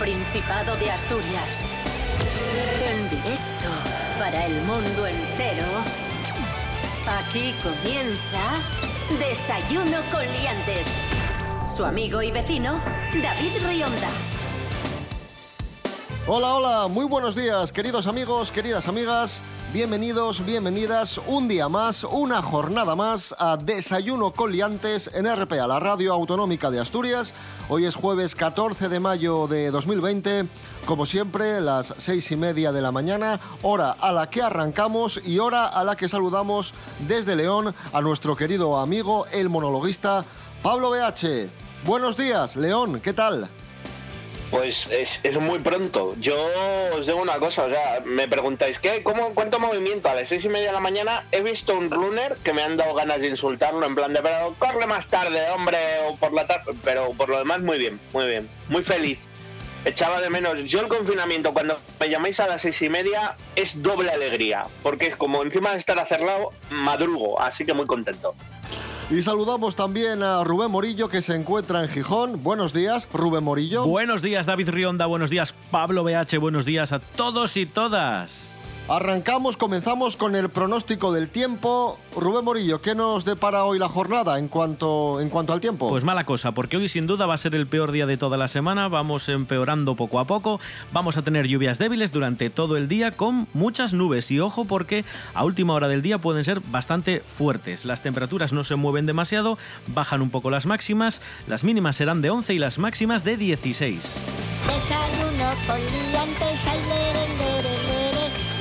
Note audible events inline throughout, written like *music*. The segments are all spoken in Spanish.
Principado de Asturias. En directo para el mundo entero. Aquí comienza Desayuno con Liantes. Su amigo y vecino, David Rionda. Hola, hola, muy buenos días, queridos amigos, queridas amigas. Bienvenidos, bienvenidas un día más, una jornada más a Desayuno con Liantes en RPA, la radio autonómica de Asturias. Hoy es jueves 14 de mayo de 2020. Como siempre, las seis y media de la mañana, hora a la que arrancamos y hora a la que saludamos desde León a nuestro querido amigo, el monologuista Pablo BH. Buenos días, León, ¿qué tal? Pues es, muy pronto. Yo os digo una cosa, o sea, me preguntáis, ¿qué? ¿Cómo, ¿Cuánto movimiento? A las seis y media de la mañana he visto un runner que me han dado ganas de insultarlo en plan de, pero corre más tarde, hombre, o por la tarde. Pero por lo demás, muy bien, muy bien. Muy feliz. Echaba de menos. Yo el confinamiento, cuando me llamáis a las seis y media, es doble alegría, porque es como encima de estar acerlado, madrugo, así que muy contento. Y saludamos también a Rubén Morillo que se encuentra en Gijón. Buenos días, Rubén Morillo. Buenos días, David Rionda. Buenos días, Pablo BH. Buenos días a todos y todas. Arrancamos, comenzamos con el pronóstico del tiempo. Rubén Morillo, ¿qué nos depara hoy la jornada en cuanto, en cuanto al tiempo? Pues mala cosa, porque hoy sin duda va a ser el peor día de toda la semana. Vamos empeorando poco a poco. Vamos a tener lluvias débiles durante todo el día con muchas nubes. Y ojo, porque a última hora del día pueden ser bastante fuertes. Las temperaturas no se mueven demasiado, bajan un poco las máximas. Las mínimas serán de 11 y las máximas de 16. Desayuno con liantes,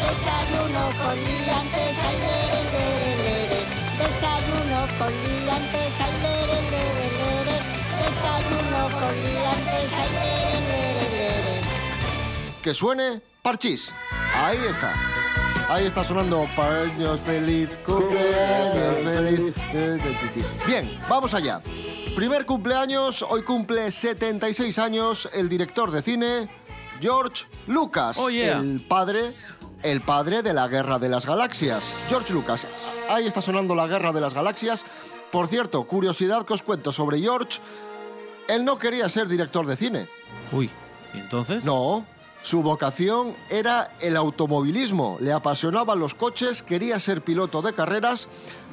Desayuno con liantes, ay, lere. Desayuno con liantes, ay, lere. Desayuno con liantes, ay. Que suene Parchís. Ahí está. Ahí está sonando Paños feliz, cumpleaños feliz. Bien, vamos allá. Primer cumpleaños, hoy cumple 76 años el director de cine George Lucas, Oh, yeah. el padre, el padre de la Guerra de las Galaxias. George Lucas, ahí está sonando la Guerra de las Galaxias. Por cierto, curiosidad que os cuento sobre George, él no quería ser director de cine. Uy, ¿y entonces? No, su vocación era el automovilismo. Le apasionaban los coches, quería ser piloto de carreras,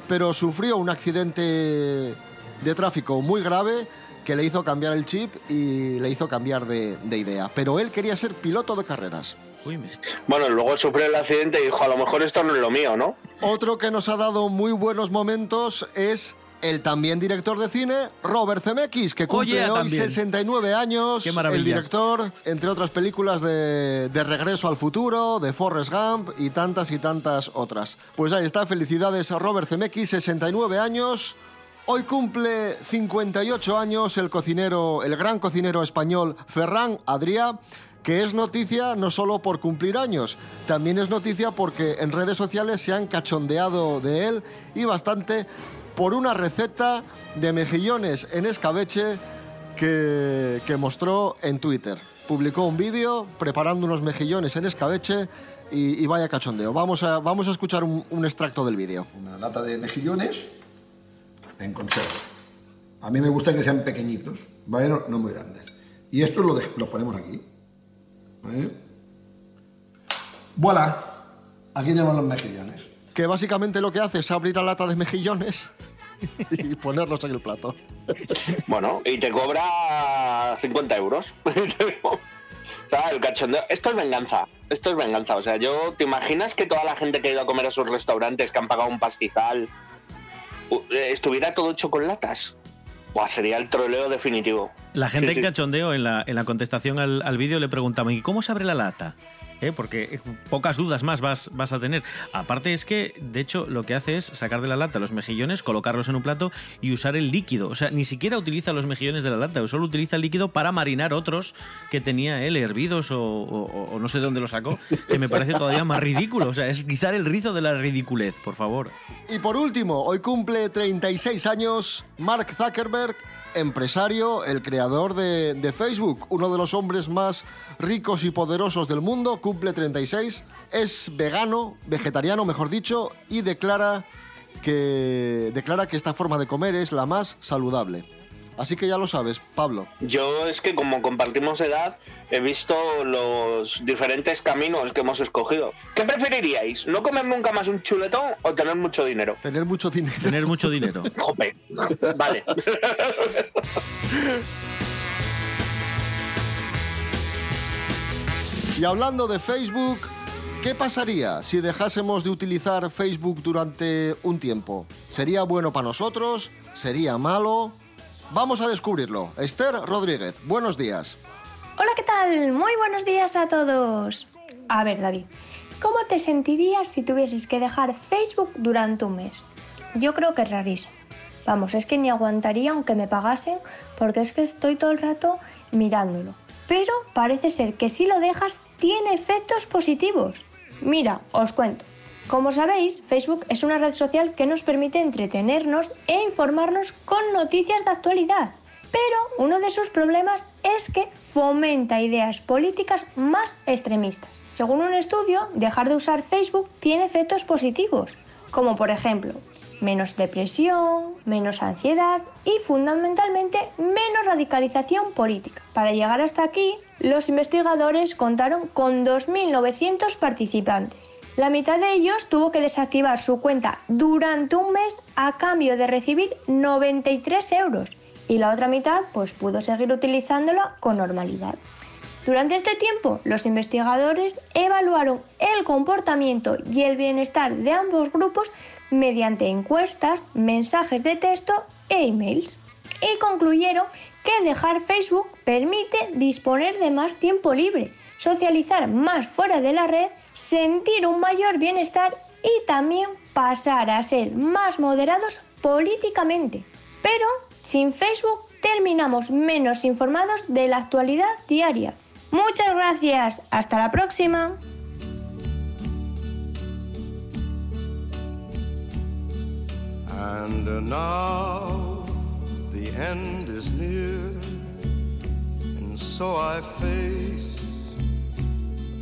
pero sufrió un accidente de tráfico muy grave que le hizo cambiar el chip y le hizo cambiar de, de idea. Pero él quería ser piloto de carreras. Uy, me- Bueno, luego sufrió el accidente y dijo, a lo mejor esto no es lo mío, ¿no? Otro que nos ha dado muy buenos momentos es el también director de cine, Robert Zemeckis, que cumple hoy también. 69 años. Qué maravilla. El director, entre otras películas de, de Regreso al Futuro, de Forrest Gump y tantas y tantas otras. Pues ahí está, felicidades a Robert Zemeckis, 69 años. Hoy cumple 58 años el cocinero, el gran cocinero español Ferran Adrià, que es noticia no solo por cumplir años, también es noticia porque en redes sociales se han cachondeado de él y bastante por una receta de mejillones en escabeche que, que mostró en Twitter. Publicó un vídeo preparando unos mejillones en escabeche y, y vaya cachondeo. Vamos a, vamos a escuchar un, extracto del vídeo. Una lata de mejillones en conserva. A mí me gustan que sean pequeñitos, ¿vale? No, muy grandes. Y esto lo, lo ponemos aquí. ¡Voilà! Aquí tenemos los mejillones. Que básicamente lo que hace es abrir la lata de mejillones *laughs* y ponerlos en el plato. Bueno, y te cobra 50 euros. *laughs* o sea, el cachondeo. Esto es venganza. Esto es venganza. O sea, yo, ¿te imaginas que toda la gente que ha ido a comer a sus restaurantes, que han pagado un pastizal, eh, estuviera todo hecho con latas? Buah, sería el troleo definitivo. La gente Sí, en cachondeo, en la, en la contestación al, al vídeo, le preguntaban, ¿y cómo se abre la lata? ¿Eh? Porque eh, pocas dudas más vas, vas a tener. Aparte es que, de hecho, lo que hace es sacar de la lata los mejillones, colocarlos en un plato y usar el líquido. O sea, ni siquiera utiliza los mejillones de la lata, solo utiliza el líquido para marinar otros que tenía él, hervidos o, o- no sé de dónde lo sacó, que me parece todavía más ridículo. O sea, es rizar el rizo de la ridiculez, por favor. Y por último, hoy cumple 36 años Mark Zuckerberg, empresario, el creador de, Facebook, uno de los hombres más ricos y poderosos del mundo, cumple 36, es vegano, vegetariano mejor dicho, y declara que, declara que esta forma de comer es la más saludable. Así que ya lo sabes, Pablo. Yo es que como compartimos edad, he visto los diferentes caminos que hemos escogido. ¿Qué preferiríais? ¿No comer nunca más un chuletón o tener mucho dinero? Tener mucho dinero. Tener mucho dinero. *laughs* Jope. Vale. Y hablando de Facebook, ¿qué pasaría si dejásemos de utilizar Facebook durante un tiempo? ¿Sería bueno para nosotros? ¿Sería malo? Vamos a descubrirlo. Esther Rodríguez, buenos días. Hola, ¿qué tal? Muy buenos días a todos. A ver, David, ¿cómo te sentirías si tuvieses que dejar Facebook durante un mes? Yo creo que es rarísimo. Vamos, es que ni aguantaría aunque me pagasen, porque es que estoy todo el rato mirándolo. Pero parece ser que si lo dejas tiene efectos positivos. Mira, os cuento. Como sabéis, Facebook es una red social que nos permite entretenernos e informarnos con noticias de actualidad. Pero uno de sus problemas es que fomenta ideas políticas más extremistas. Según un estudio, dejar de usar Facebook tiene efectos positivos, como por ejemplo menos depresión, menos ansiedad y fundamentalmente menos radicalización política. Para llegar hasta aquí, los investigadores contaron con 2.900 participantes. La mitad de ellos tuvo que desactivar su cuenta durante un mes a cambio de recibir 93 euros y la otra mitad pues pudo seguir utilizándola con normalidad. Durante este tiempo, los investigadores evaluaron el comportamiento y el bienestar de ambos grupos mediante encuestas, mensajes de texto e emails. Y concluyeron que dejar Facebook permite disponer de más tiempo libre, socializar más fuera de la red, sentir un mayor bienestar y también pasar a ser más moderados políticamente. Pero sin Facebook terminamos menos informados de la actualidad diaria. Muchas gracias, hasta la próxima.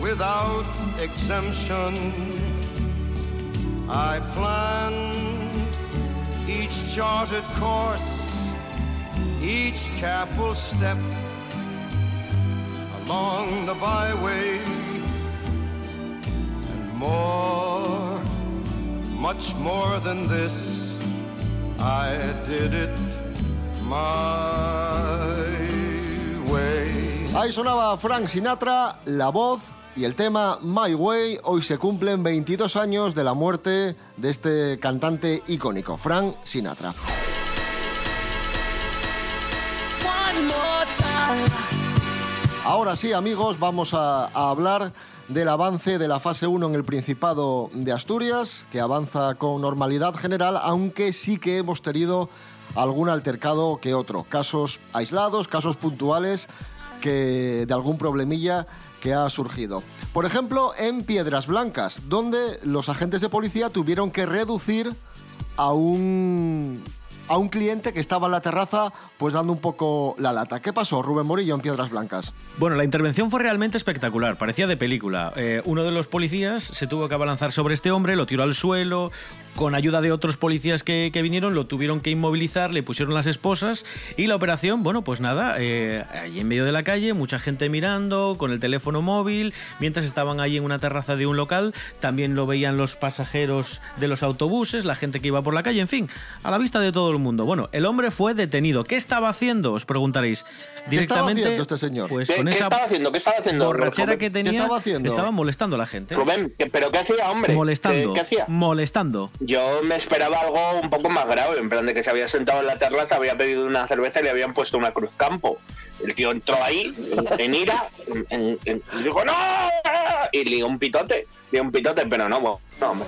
without exemption. I planned each charted course, each careful step along the byway and more, much more than this, I did it my way. Ahí sonaba Frank Sinatra, la voz y el tema My Way. Hoy se cumplen 22 años de la muerte de este cantante icónico, Frank Sinatra. Ahora sí, amigos, vamos a, a hablar del avance de la fase 1 en el Principado de Asturias, que avanza con normalidad general, aunque sí que hemos tenido algún altercado que otro. Casos aislados, casos puntuales que de algún problemilla que ha surgido. Por ejemplo, en Piedras Blancas, donde los agentes de policía tuvieron que reducir a un a un cliente que estaba en la terraza pues dando un poco la lata. ¿Qué pasó, Rubén Morillo, en Piedras Blancas? Bueno, la intervención fue realmente espectacular, parecía de película. Eh, uno de los policías se tuvo que abalanzar sobre este hombre, lo tiró al suelo, con ayuda de otros policías que, vinieron, lo tuvieron que inmovilizar, le pusieron las esposas y la operación, bueno, pues nada, eh, ahí en medio de la calle, mucha gente mirando, con el teléfono móvil, mientras estaban ahí en una terraza de un local, también lo veían los pasajeros de los autobuses, la gente que iba por la calle, en fin, a la vista de todo el mundo. Bueno, el hombre fue detenido. ¿Qué estaba haciendo? Os preguntaréis. ¿Qué estaba haciendo este señor? Pues ¿Qué, con qué esa estaba haciendo? ¿Qué estaba haciendo? borrachera que tenía, estaba haciendo? estaba molestando a la gente. Rubén, ¿qué- ¿pero qué hacía, hombre? Molestando. ¿Qué, qué hacía? Molestando. Yo me esperaba algo un poco más grave, en plan de que se había sentado en la terraza, había pedido una cerveza y le habían puesto una cruz campo. El tío entró ahí, en, ira, en- en- en- y dijo ¡No! Y lió un pitote, lió un pitote, pero no, no, hombre.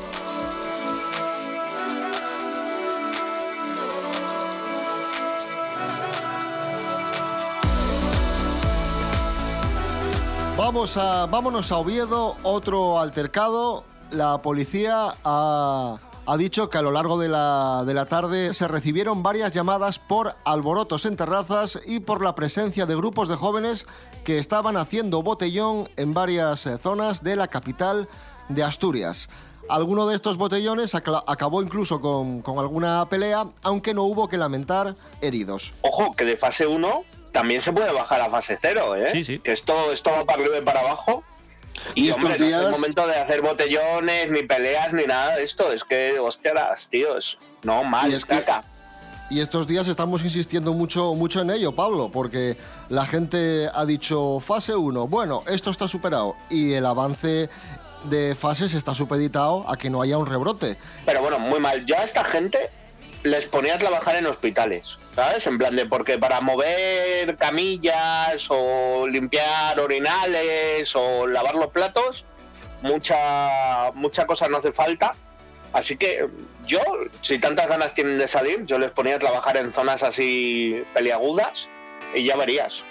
Vamos a, vámonos a Oviedo, otro altercado. La policía ha, dicho que a lo largo de la, de la tarde se recibieron varias llamadas por alborotos en terrazas y por la presencia de grupos de jóvenes que estaban haciendo botellón en varias eh, zonas de la capital de Asturias. Alguno de estos botellones acabó incluso con, con alguna pelea, aunque no hubo que lamentar heridos. Ojo, que de fase 1 también se puede bajar a fase 0, ¿eh? Sí, sí. Que esto, esto va para arriba y para abajo. Y, Y estos hombre, no es días- el momento de hacer botellones, ni peleas, ni nada de esto. Es que, hostias, tíos. No, mal, Y es que- caca. Y estos días estamos insistiendo mucho, mucho en ello, Pablo, porque la gente ha dicho fase 1, bueno, esto está superado y el avance de fases está supeditado a que no haya un rebrote. Pero bueno, muy mal. Yo a esta gente les ponía a trabajar en hospitales, ¿sabes? En plan de porque para mover camillas o limpiar orinales o lavar los platos, mucha, mucha cosa no hace falta. Así que yo, si tantas ganas tienen de salir, yo les ponía a trabajar en zonas así peliagudas y ya verías.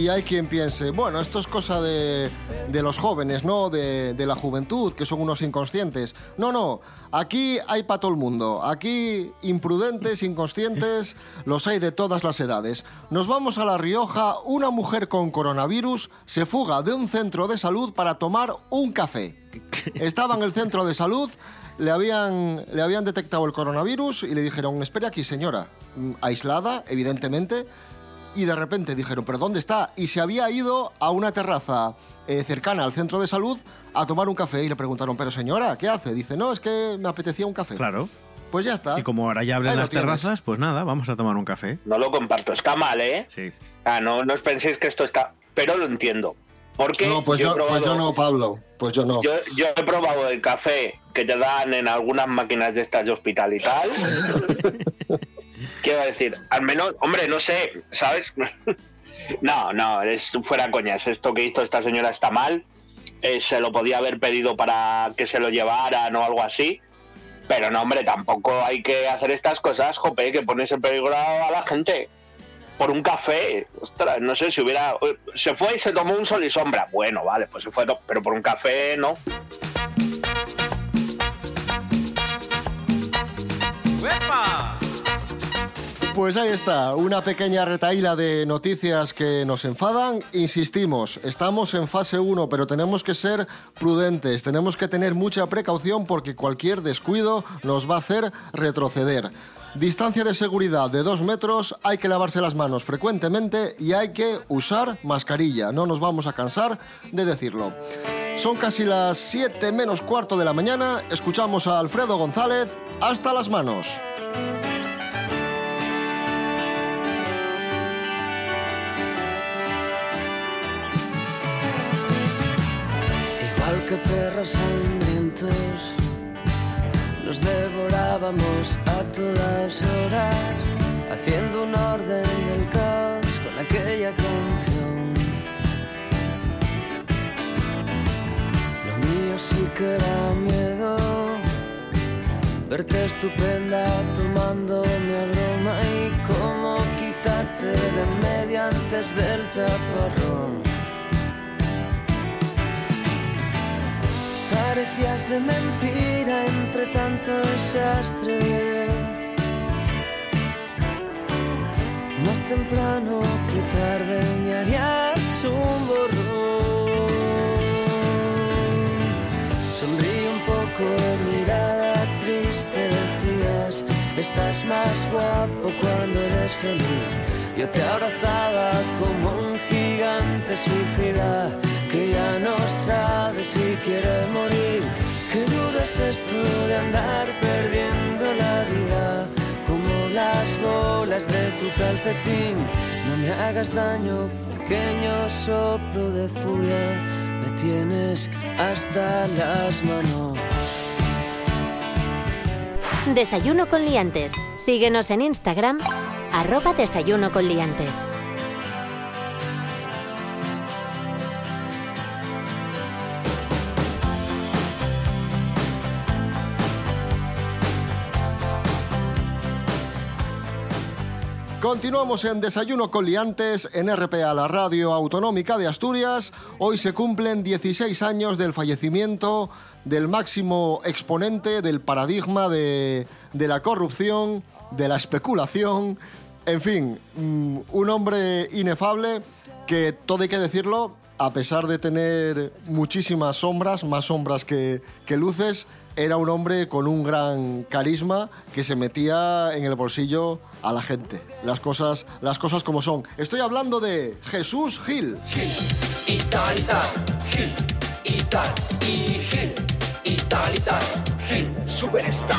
Y hay quien piense, bueno, esto es cosa de, los jóvenes, ¿no? De, de la juventud, que son unos inconscientes. No, no, aquí hay para todo el mundo. Aquí imprudentes, inconscientes, los hay de todas las edades. Nos vamos a La Rioja, una mujer con coronavirus se fuga de un centro de salud para tomar un café. Estaba en el centro de salud, le habían, le habían detectado el coronavirus y le dijeron, espere aquí señora, Mm, aislada, evidentemente, y de repente dijeron, ¿pero dónde está? Y se había ido a una terraza eh, cercana al centro de salud a tomar un café y le preguntaron, pero señora, ¿qué hace? Dice, no, es que me apetecía un café. Claro. Pues ya está. Y como ahora ya abren las tienes. terrazas, pues nada, vamos a tomar un café. No lo comparto, está mal, ¿eh? Sí. Ah, no, no os penséis que esto está... Pero lo entiendo. Porque No, pues yo, pues probado- yo no, Pablo. Pues yo no. Yo, yo he probado el café que te dan en algunas máquinas de estas de hospital y tal. *laughs* Quiero decir, al menos, hombre, no sé, ¿sabes? *laughs* no, no, es fuera coñas. Esto que hizo esta señora está mal. Eh, se lo podía haber pedido para que se lo llevaran o algo así. Pero no, hombre, tampoco hay que hacer estas cosas, jope, que pones en peligro a la gente. Por un café, ostras, no sé si hubiera. Se fue y se tomó un sol y sombra. Bueno, vale, pues se fue, pero por un café no. Pues ahí está, una pequeña retaíla de noticias que nos enfadan. Insistimos, estamos en fase 1, pero tenemos que ser prudentes, tenemos que tener mucha precaución porque cualquier descuido nos va a hacer retroceder. Distancia de seguridad de 2 metros, hay que lavarse las manos frecuentemente y hay que usar mascarilla. No nos vamos a cansar de decirlo. Son casi las 7 menos cuarto de la mañana, escuchamos a Alfredo González, hasta las manos. Que perros hambrientos, nos devorábamos a todas horas, haciendo un orden del caos con aquella canción. Lo mío sí que era miedo, verte estupenda tomándome a broma y cómo quitarte de medio antes del chaparrón. parecías de mentira entre tanto desastre. Más temprano que tarde me harías un borrón. Sonríe un poco, mirada triste, decías, estás más guapo cuando eres feliz. Yo te abrazaba como un gigante suicida que ya no sabe si quiere morir. Qué duro es esto de andar perdiendo la vida como las bolas de tu calcetín. No me hagas daño, pequeño soplo de furia, me tienes hasta las manos. Desayuno con liantes. Síguenos en Instagram, arroba desayuno con liantes. Continuamos en Desayuno con Liantes en RPA, la radio autonómica de Asturias. Hoy se cumplen 16 años del fallecimiento del máximo exponente del paradigma de, la corrupción, de la especulación, en fin, mm, un hombre inefable que, todo hay que decirlo, a pesar de tener muchísimas sombras, más sombras que luces, era un hombre con un gran carisma que se metía en el bolsillo a la gente. Las cosas, las cosas como son. Estoy hablando de Jesús Gil. y tal y tal, Gil, y tal, y Gil, y tal y tal, Gil, superstar,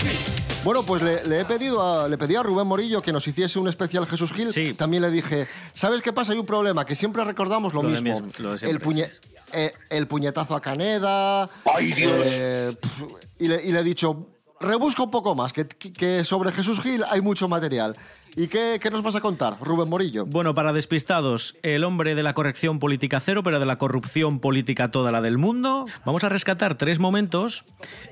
Gil. Bueno, pues le, le he pedido a, le pedí a Rubén Morillo que nos hiciese un especial Jesús Gil. Sí. También le dije, ¿sabes qué pasa? Hay un problema, que siempre recordamos lo, Lo mismo. mismo, lo el, puñe- eh, el puñetazo a Caneda. ¡Ay, Dios! eh, pf, y, le, y le he dicho, rebusca un poco más, que, que sobre Jesús Gil hay mucho material. ¿Y qué, qué nos vas a contar, Rubén Morillo? Bueno, para despistados, el hombre de la corrección política cero, pero de la corrupción política toda la del mundo. Vamos a rescatar tres momentos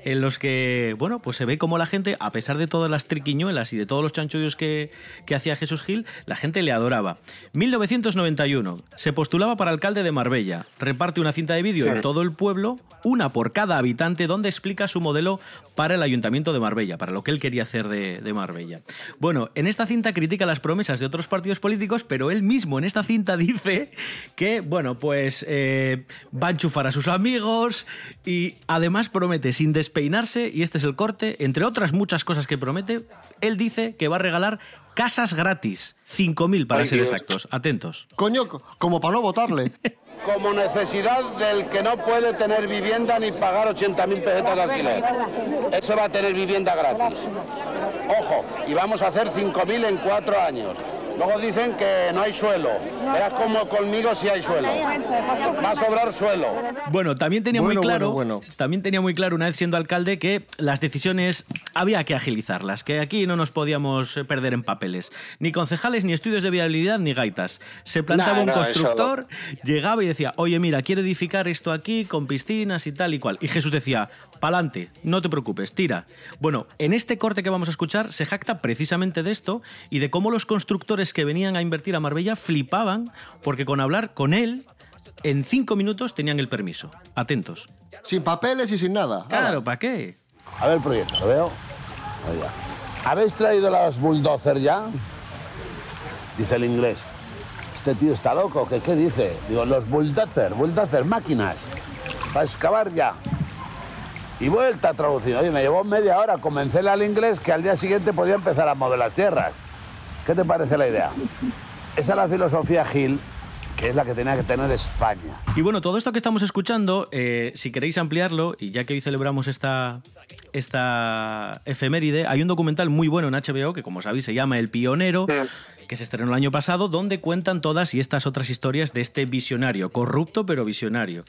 en los que, bueno, pues se ve como la gente, a pesar de todas las triquiñuelas y de todos los chanchullos que, que hacía Jesús Gil, la gente le adoraba. 1991, se postulaba para alcalde de Marbella. Reparte una cinta de vídeo en todo el pueblo, una por cada habitante, donde explica su modelo para el ayuntamiento de Marbella, para lo que él quería hacer de, de Marbella. Bueno, en esta cinta critica las promesas de otros partidos políticos, pero él mismo en esta cinta dice que, bueno, pues eh, va a enchufar a sus amigos y además promete sin despeinarse, y este es el corte, entre otras muchas cosas que promete, él dice que va a regalar casas gratis, 5.000 para Ay, ser Dios. exactos. Atentos. Coño, co- como para no votarle. *laughs* como necesidad del que no puede tener vivienda ni pagar 80.000 pesetas de alquiler. Ese va a tener vivienda gratis. Ojo, y vamos a hacer 5.000 en cuatro años. Luego dicen que no hay suelo. Verás como conmigo sí hay suelo. Va a sobrar suelo. Bueno, también tenía Bueno, muy claro, bueno, bueno. también tenía muy claro una vez siendo alcalde que las decisiones había que agilizarlas, que aquí no nos podíamos perder en papeles, ni concejales, ni estudios de viabilidad, ni gaitas. Se plantaba No, un no, constructor, llegaba y decía, oye, mira, quiero edificar esto aquí con piscinas y tal y cual. Y Jesús decía, pa'lante, no te preocupes, tira. Bueno, en este corte que vamos a escuchar se jacta precisamente de esto y de cómo los constructores que venían a invertir a Marbella flipaban porque con hablar con él en cinco minutos tenían el permiso. Atentos. sin papeles y sin nada. Claro, ¿para qué? A ver el proyecto, ¿lo veo? ¿Habéis traído las bulldozer ya? Dice el inglés. Este tío está loco, ¿qué, qué dice? Digo, los bulldozer, bulldozer, máquinas. Para excavar ya. Y vuelta a traducir. Oye, me llevó media hora convencerle al inglés que al día siguiente podía empezar a mover las tierras. ¿Qué te parece la idea? Esa es la filosofía Gil, que es la que tenía que tener España. Y bueno, todo esto que estamos escuchando, eh, si queréis ampliarlo, y ya que hoy celebramos esta, esta efeméride, hay un documental muy bueno en HBO que, como sabéis, se llama El Pionero, que se estrenó el año pasado, donde cuentan todas y estas otras historias de este visionario, corrupto pero visionario.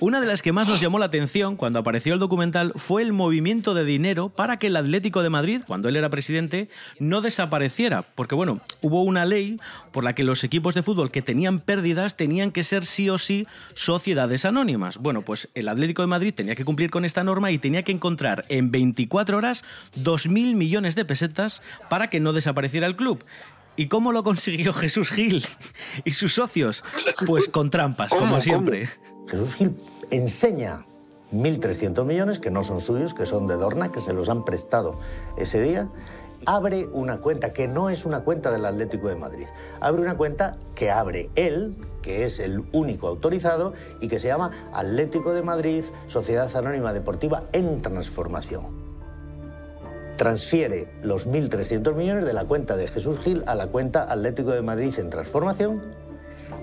Una de las que más nos llamó la atención cuando apareció el documental fue el movimiento de dinero para que el Atlético de Madrid, cuando él era presidente, no desapareciera. Porque, bueno, hubo una ley por la que los equipos de fútbol que tenían pérdidas tenían que ser sí o sí sociedades anónimas. Bueno, pues el Atlético de Madrid tenía que cumplir con esta norma y tenía que encontrar en 24 horas 2.000 millones de pesetas para que no desapareciera el club. ¿Y cómo lo consiguió *laughs* Jesús Gil y sus socios? Pues con trampas, ¿Cómo? como ¿Cómo? siempre. Jesús Gil enseña 1.300 millones, que no son suyos, que son de Dorna, que se los han prestado ese día, abre una cuenta que no es una cuenta del Atlético de Madrid. Abre una cuenta que abre él, que es el único autorizado, y que se llama Atlético de Madrid, Sociedad Anónima Deportiva en Transformación transfiere los 1.300 millones de la cuenta de Jesús Gil a la cuenta Atlético de Madrid en transformación.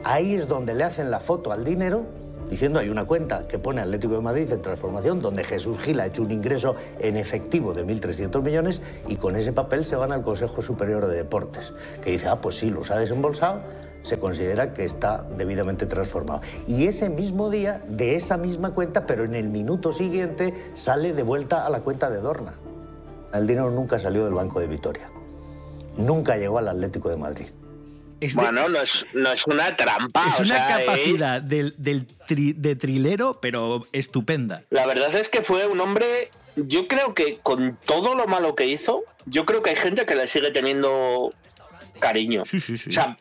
Ahí es donde le hacen la foto al dinero, diciendo hay una cuenta que pone Atlético de Madrid en transformación, donde Jesús Gil ha hecho un ingreso en efectivo de 1.300 millones y con ese papel se van al Consejo Superior de Deportes, que dice, ah, pues sí, los ha desembolsado, se considera que está debidamente transformado. Y ese mismo día, de esa misma cuenta, pero en el minuto siguiente, sale de vuelta a la cuenta de Dorna. El dinero nunca salió del Banco de Vitoria. Nunca llegó al Atlético de Madrid. Bueno, no es, no es una trampa. Es o una sea, capacidad del, del tri- de trilero, pero estupenda. La verdad es que fue un hombre, yo creo que con todo lo malo que hizo, yo creo que hay gente que le sigue teniendo cariño. Sí, sí, sí. O sea,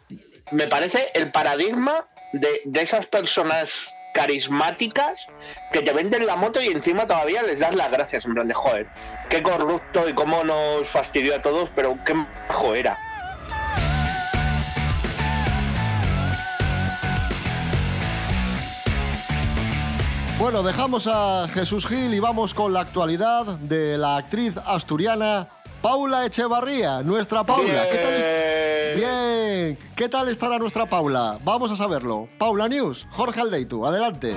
me parece el paradigma de, de esas personas carismáticas que te venden la moto y encima todavía les das las gracias. En plan de, joder, qué corrupto y cómo nos fastidió a todos, pero qué majo era. Bueno, dejamos a Jesús Gil y vamos con la actualidad de la actriz asturiana Paula Echevarría, nuestra Paula. ¿Qué tal Bien, ¿qué tal estará nuestra Paula? Vamos a saberlo. Paula News, Jorge Aldeitu, adelante.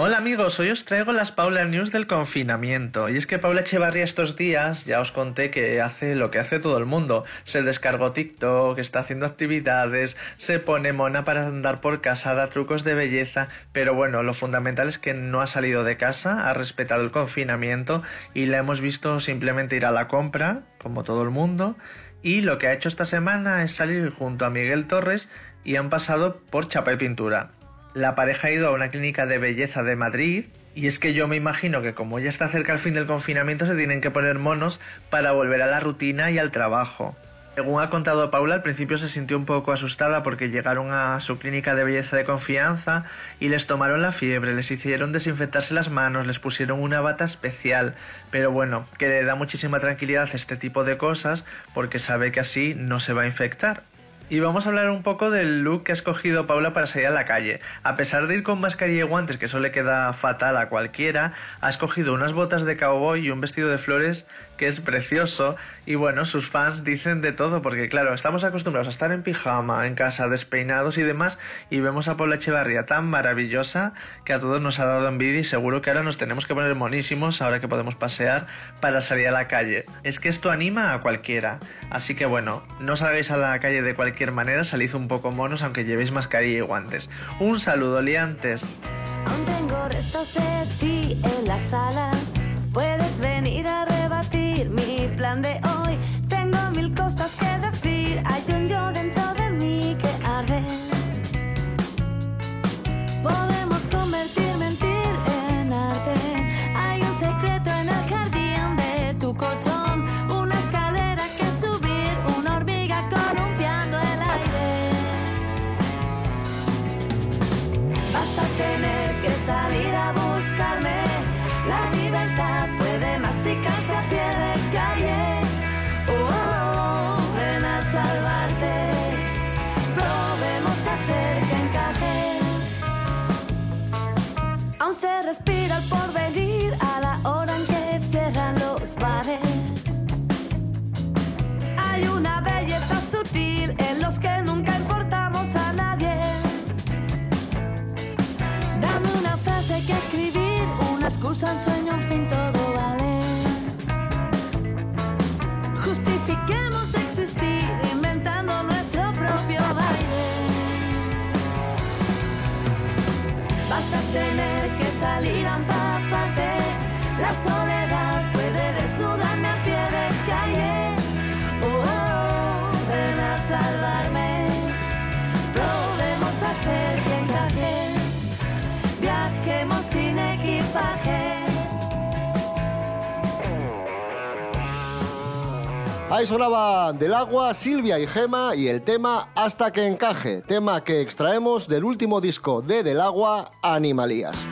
Hola amigos, hoy os traigo las Paula News del confinamiento. Y es que Paula Echevarría estos días ya os conté que hace lo que hace todo el mundo. Se descargó TikTok, está haciendo actividades, se pone mona para andar por casa, da trucos de belleza. Pero bueno, lo fundamental es que no ha salido de casa, ha respetado el confinamiento y la hemos visto simplemente ir a la compra, como todo el mundo. Y lo que ha hecho esta semana es salir junto a Miguel Torres y han pasado por chapa y pintura. La pareja ha ido a una clínica de belleza de Madrid y es que yo me imagino que como ya está cerca el fin del confinamiento se tienen que poner monos para volver a la rutina y al trabajo. Según ha contado Paula, al principio se sintió un poco asustada porque llegaron a su clínica de belleza de confianza y les tomaron la fiebre, les hicieron desinfectarse las manos, les pusieron una bata especial. Pero bueno, que le da muchísima tranquilidad este tipo de cosas porque sabe que así no se va a infectar. Y vamos a hablar un poco del look que ha escogido Paula para salir a la calle. A pesar de ir con mascarilla y guantes, que eso le queda fatal a cualquiera, ha escogido unas botas de cowboy y un vestido de flores que es precioso. Y bueno, sus fans dicen de todo, porque claro, estamos acostumbrados a estar en pijama, en casa, despeinados y demás, y vemos a Paula Echevarría tan maravillosa que a todos nos ha dado envidia y seguro que ahora nos tenemos que poner monísimos ahora que podemos pasear para salir a la calle. Es que esto anima a cualquiera. Así que bueno, no salgáis a la calle de cualquier manera, salid un poco monos aunque llevéis mascarilla y guantes. Un saludo, liantes. Ahí sonaban del agua Silvia y Gema y el tema Hasta que encaje, tema que extraemos del último disco de Del agua Animalías.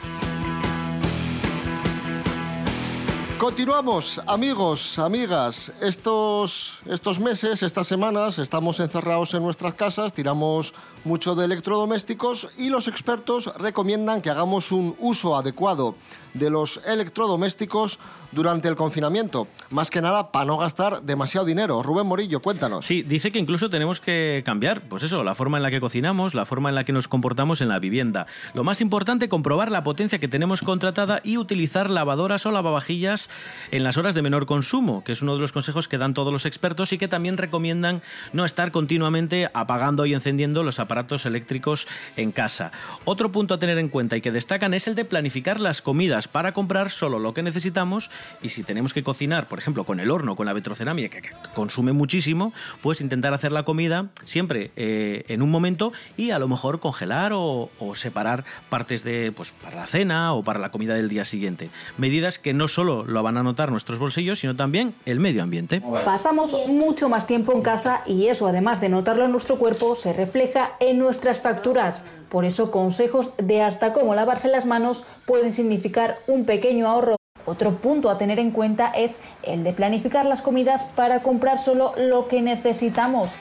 Continuamos, amigos, amigas. Estos, estos meses, estas semanas, estamos encerrados en nuestras casas, tiramos mucho de electrodomésticos y los expertos recomiendan que hagamos un uso adecuado de los electrodomésticos durante el confinamiento. Más que nada para no gastar demasiado dinero. Rubén Morillo, cuéntanos. Sí, dice que incluso tenemos que cambiar, pues eso, la forma en la que cocinamos, la forma en la que nos comportamos en la vivienda. Lo más importante, comprobar la potencia que tenemos contratada y utilizar lavadoras o lavavajillas en las horas de menor consumo, que es uno de los consejos que dan todos los expertos y que también recomiendan no estar continuamente apagando y encendiendo los aparatos eléctricos en casa. Otro punto a tener en cuenta y que destacan es el de planificar las comidas para comprar solo lo que necesitamos y si tenemos que cocinar, por ejemplo, con el horno, con la vitrocerámica, que, que consume muchísimo, pues intentar hacer la comida siempre eh, en un momento y a lo mejor congelar o, o separar partes de, pues, para la cena o para la comida del día siguiente. Medidas que no solo lo van a notar nuestros bolsillos, sino también el medio ambiente. Pasamos mucho más tiempo en casa y eso, además de notarlo en nuestro cuerpo, se refleja en nuestras facturas. Por eso consejos de hasta cómo lavarse las manos pueden significar un pequeño ahorro. Otro punto a tener en cuenta es el de planificar las comidas para comprar solo lo que necesitamos.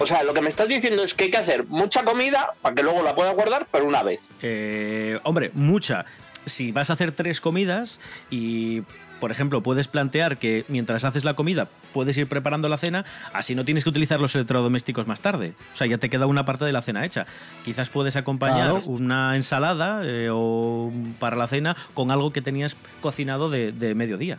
O sea, lo que me estás diciendo es que hay que hacer mucha comida para que luego la pueda guardar, pero una vez. Eh, hombre, mucha. Si vas a hacer tres comidas y, por ejemplo, puedes plantear que mientras haces la comida puedes ir preparando la cena, así no tienes que utilizar los electrodomésticos más tarde. O sea, ya te queda una parte de la cena hecha. Quizás puedes acompañar Claro. una ensalada eh, o para la cena con algo que tenías cocinado de, de mediodía.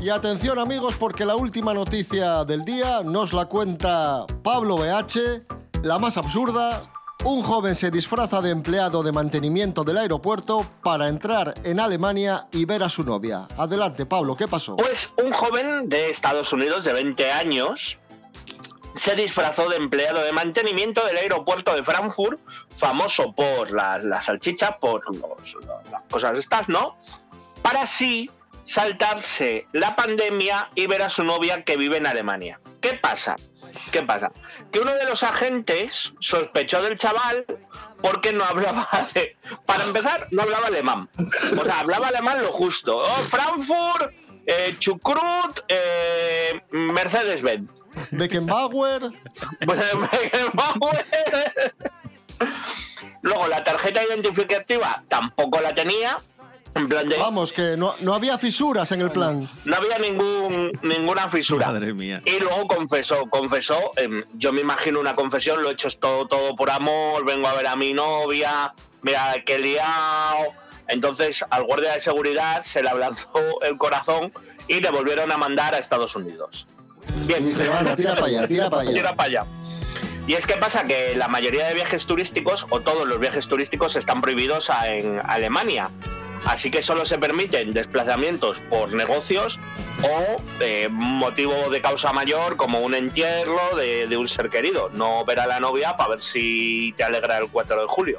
Y atención amigos porque la última noticia del día nos la cuenta Pablo BH, la más absurda. Un joven se disfraza de empleado de mantenimiento del aeropuerto para entrar en Alemania y ver a su novia. Adelante Pablo, ¿qué pasó? Pues un joven de Estados Unidos de 20 años se disfrazó de empleado de mantenimiento del aeropuerto de Frankfurt, famoso por la, la salchicha, por las cosas estas, ¿no? Para así saltarse la pandemia y ver a su novia que vive en Alemania. ¿Qué pasa? ¿Qué pasa? Que uno de los agentes sospechó del chaval porque no hablaba *laughs* de... Para empezar, no hablaba alemán. O sea, hablaba alemán lo justo. Oh, Frankfurt, eh, Chukrut, eh, Mercedes-Benz. Beckenbauer. Luego, la tarjeta identificativa tampoco la tenía. En plan de... Vamos, que no, no había fisuras en el plan. No había ningún, ninguna fisura. Madre mía. Y luego confesó, confesó, em, yo me imagino una confesión, lo he hecho todo, todo por amor, vengo a ver a mi novia, mira que liado. Entonces al guardia de seguridad se le ablanzó el corazón y le volvieron a mandar a Estados Unidos. Bien, Dice, "Anda, tira pa' allá, tira pa' allá". Tira pa' allá. Y es que pasa que la mayoría de viajes turísticos, o todos los viajes turísticos, están prohibidos a- en Alemania. Así que solo se permiten desplazamientos por negocios o eh, motivo de causa mayor, como un entierro de, de un ser querido. No ver a la novia para ver si te alegra el 4 de julio.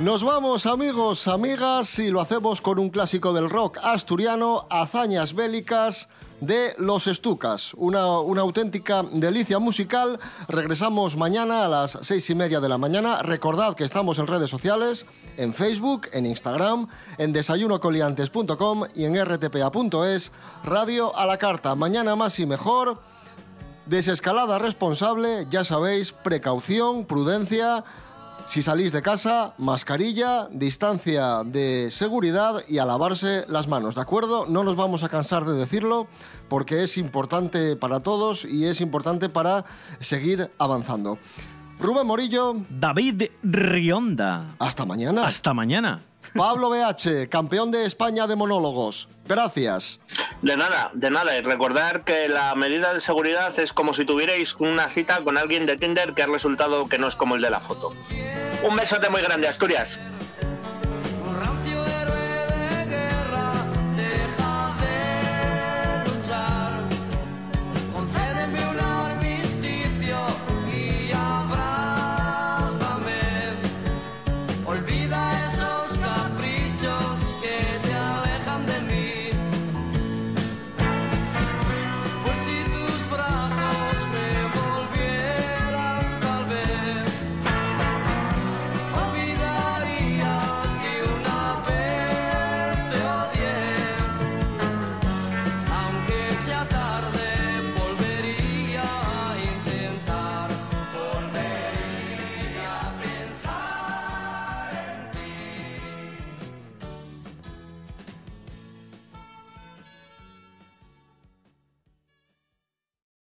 Nos vamos amigos, amigas, y lo hacemos con un clásico del rock asturiano, Hazañas Bélicas de Los Estucas. Una, una auténtica delicia musical. Regresamos mañana a las seis y media de la mañana. Recordad que estamos en redes sociales, en Facebook, en Instagram, en desayunocoliantes.com y en rtpa.es, Radio a la Carta. Mañana más y mejor. Desescalada responsable, ya sabéis, precaución, prudencia. Si salís de casa, mascarilla, distancia de seguridad y a lavarse las manos, ¿de acuerdo? No nos vamos a cansar de decirlo porque es importante para todos y es importante para seguir avanzando. Rubén Morillo. David Rionda. Hasta mañana. Hasta mañana. Pablo BH, campeón de España de monólogos. Gracias. De nada, de nada. Y recordar que la medida de seguridad es como si tuvierais una cita con alguien de Tinder que ha resultado que no es como el de la foto. Un besote muy grande, Asturias.